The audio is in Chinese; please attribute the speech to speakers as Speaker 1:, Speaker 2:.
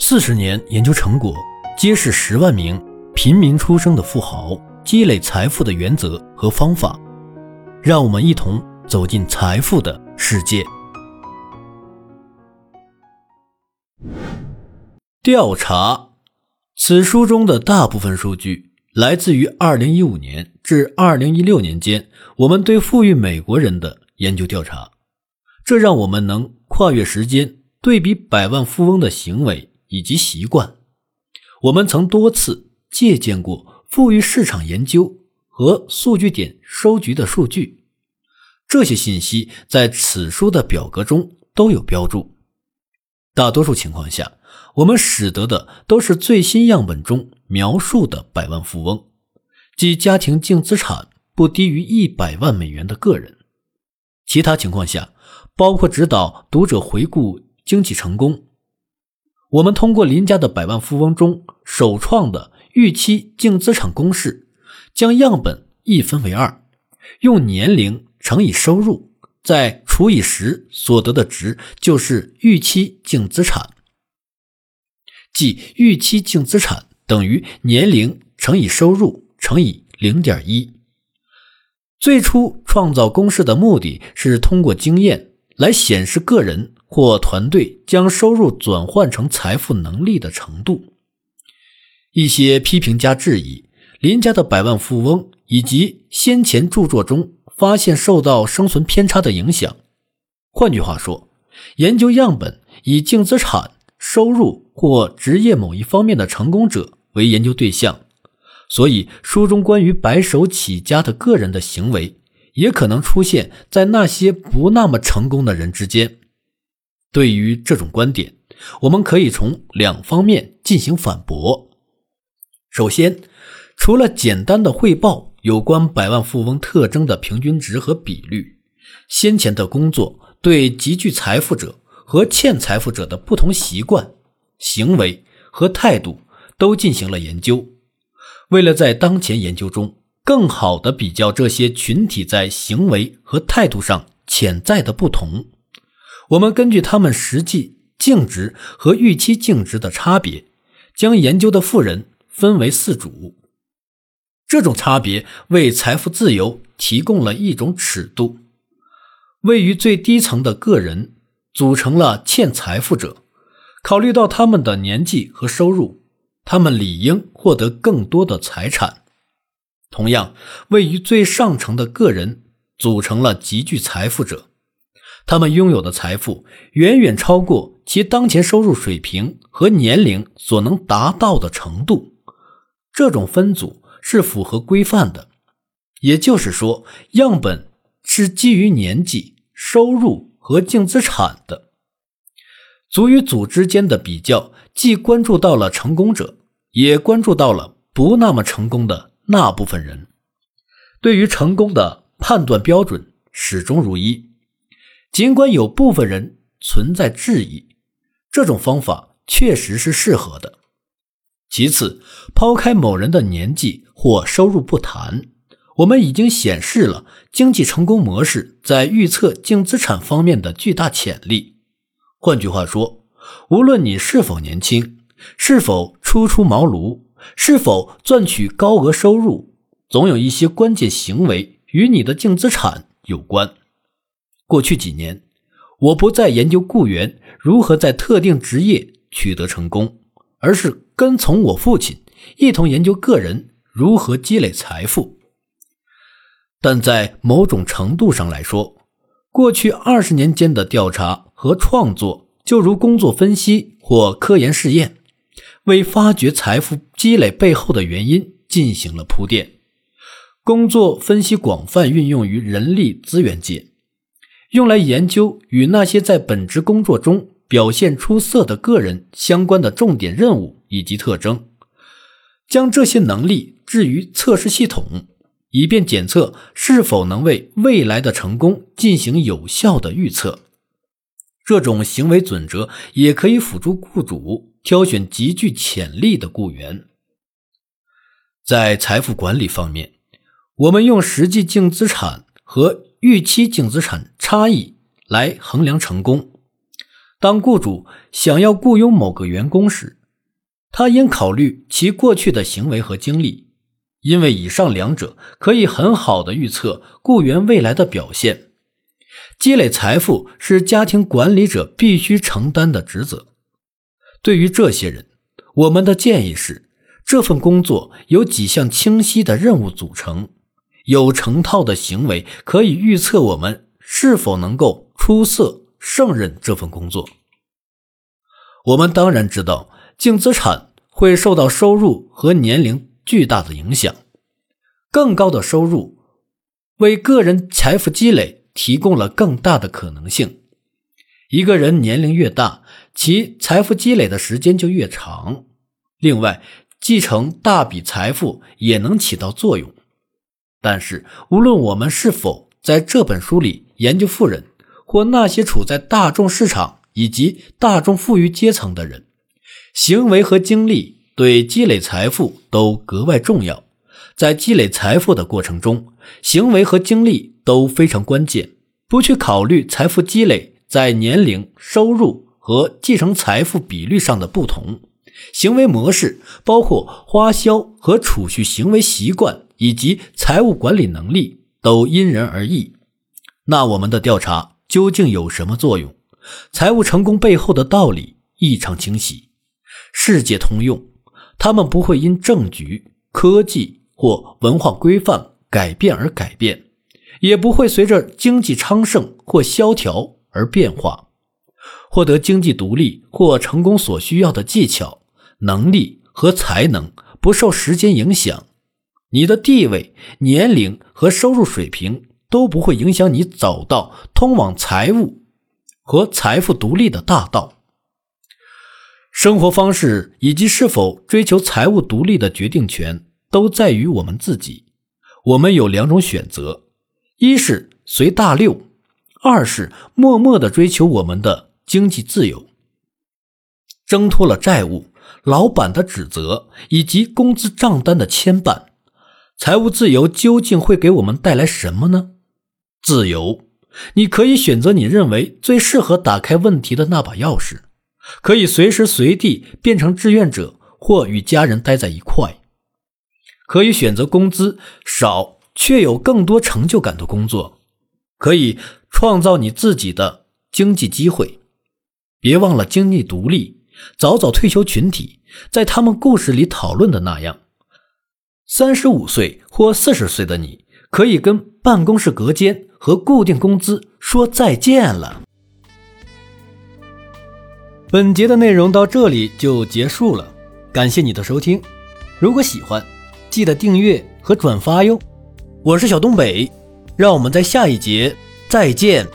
Speaker 1: 四十年研究成果，揭示十万名平民出生的富豪积累财富的原则和方法。让我们一同走进财富的世界。调查，此书中的大部分数据来自于二零一五年至二零一六年间我们对富裕美国人的研究调查，这让我们能跨越时间对比百万富翁的行为。以及习惯，我们曾多次借鉴过富裕市场研究和数据点收集的数据，这些信息在此书的表格中都有标注。大多数情况下，我们使得的都是最新样本中描述的百万富翁，即家庭净资产不低于一百万美元的个人。其他情况下，包括指导读者回顾经济成功。我们通过林家的百万富翁中首创的预期净资产公式，将样本一分为二，用年龄乘以收入，再除以十，所得的值就是预期净资产。即预期净资产等于年龄乘以收入乘以零点一。最初创造公式的目的是通过经验来显示个人。或团队将收入转换成财富能力的程度。一些批评家质疑林家的百万富翁以及先前著作中发现受到生存偏差的影响。换句话说，研究样本以净资产、收入或职业某一方面的成功者为研究对象，所以书中关于白手起家的个人的行为也可能出现在那些不那么成功的人之间。对于这种观点，我们可以从两方面进行反驳。首先，除了简单的汇报有关百万富翁特征的平均值和比率，先前的工作对极具财富者和欠财富者的不同习惯、行为和态度都进行了研究。为了在当前研究中更好地比较这些群体在行为和态度上潜在的不同。我们根据他们实际净值和预期净值的差别，将研究的富人分为四组。这种差别为财富自由提供了一种尺度。位于最低层的个人组成了欠财富者，考虑到他们的年纪和收入，他们理应获得更多的财产。同样，位于最上层的个人组成了极具财富者。他们拥有的财富远远超过其当前收入水平和年龄所能达到的程度。这种分组是符合规范的，也就是说，样本是基于年纪、收入和净资产的。组与组之间的比较，既关注到了成功者，也关注到了不那么成功的那部分人。对于成功的判断标准始终如一。尽管有部分人存在质疑，这种方法确实是适合的。其次，抛开某人的年纪或收入不谈，我们已经显示了经济成功模式在预测净资产方面的巨大潜力。换句话说，无论你是否年轻，是否初出茅庐，是否赚取高额收入，总有一些关键行为与你的净资产有关。过去几年，我不再研究雇员如何在特定职业取得成功，而是跟从我父亲一同研究个人如何积累财富。但在某种程度上来说，过去二十年间的调查和创作就如工作分析或科研试验，为发掘财富积累背后的原因进行了铺垫。工作分析广泛运用于人力资源界。用来研究与那些在本职工作中表现出色的个人相关的重点任务以及特征，将这些能力置于测试系统，以便检测是否能为未来的成功进行有效的预测。这种行为准则也可以辅助雇主挑选极具潜力的雇员。在财富管理方面，我们用实际净资产和预期净资产差异来衡量成功。当雇主想要雇佣某个员工时，他应考虑其过去的行为和经历，因为以上两者可以很好的预测雇员未来的表现。积累财富是家庭管理者必须承担的职责。对于这些人，我们的建议是：这份工作由几项清晰的任务组成，有成套的行为可以预测我们是否能够出色胜任这份工作。我们当然知道，净资产会受到收入和年龄巨大的影响。更高的收入为个人财富积累提供了更大的可能性。一个人年龄越大，其财富积累的时间就越长。另外，继承大笔财富也能起到作用。但是，无论我们是否在这本书里研究富人，或那些处在大众市场以及大众富裕阶层的人，行为和经历对积累财富都格外重要。在积累财富的过程中，行为和经历都非常关键。不去考虑财富积累。在年龄、收入和继承财富比率上的不同，行为模式包括花销和储蓄行为习惯以及财务管理能力都因人而异。那我们的调查究竟有什么作用？财务成功背后的道理异常清晰，世界通用。他们不会因政局、科技或文化规范改变而改变，也不会随着经济昌盛或萧条。而变化，获得经济独立或成功所需要的技巧、能力和才能不受时间影响。你的地位、年龄和收入水平都不会影响你走到通往财务和财富独立的大道。生活方式以及是否追求财务独立的决定权都在于我们自己。我们有两种选择：一是随大流。二是默默的追求我们的经济自由，挣脱了债务、老板的指责以及工资账单的牵绊。财务自由究竟会给我们带来什么呢？自由，你可以选择你认为最适合打开问题的那把钥匙，可以随时随地变成志愿者或与家人待在一块，可以选择工资少却有更多成就感的工作，可以。创造你自己的经济机会，别忘了经济独立。早早退休群体在他们故事里讨论的那样，三十五岁或四十岁的你，可以跟办公室隔间和固定工资说再见了。本节的内容到这里就结束了，感谢你的收听。如果喜欢，记得订阅和转发哟。我是小东北，让我们在下一节。再见。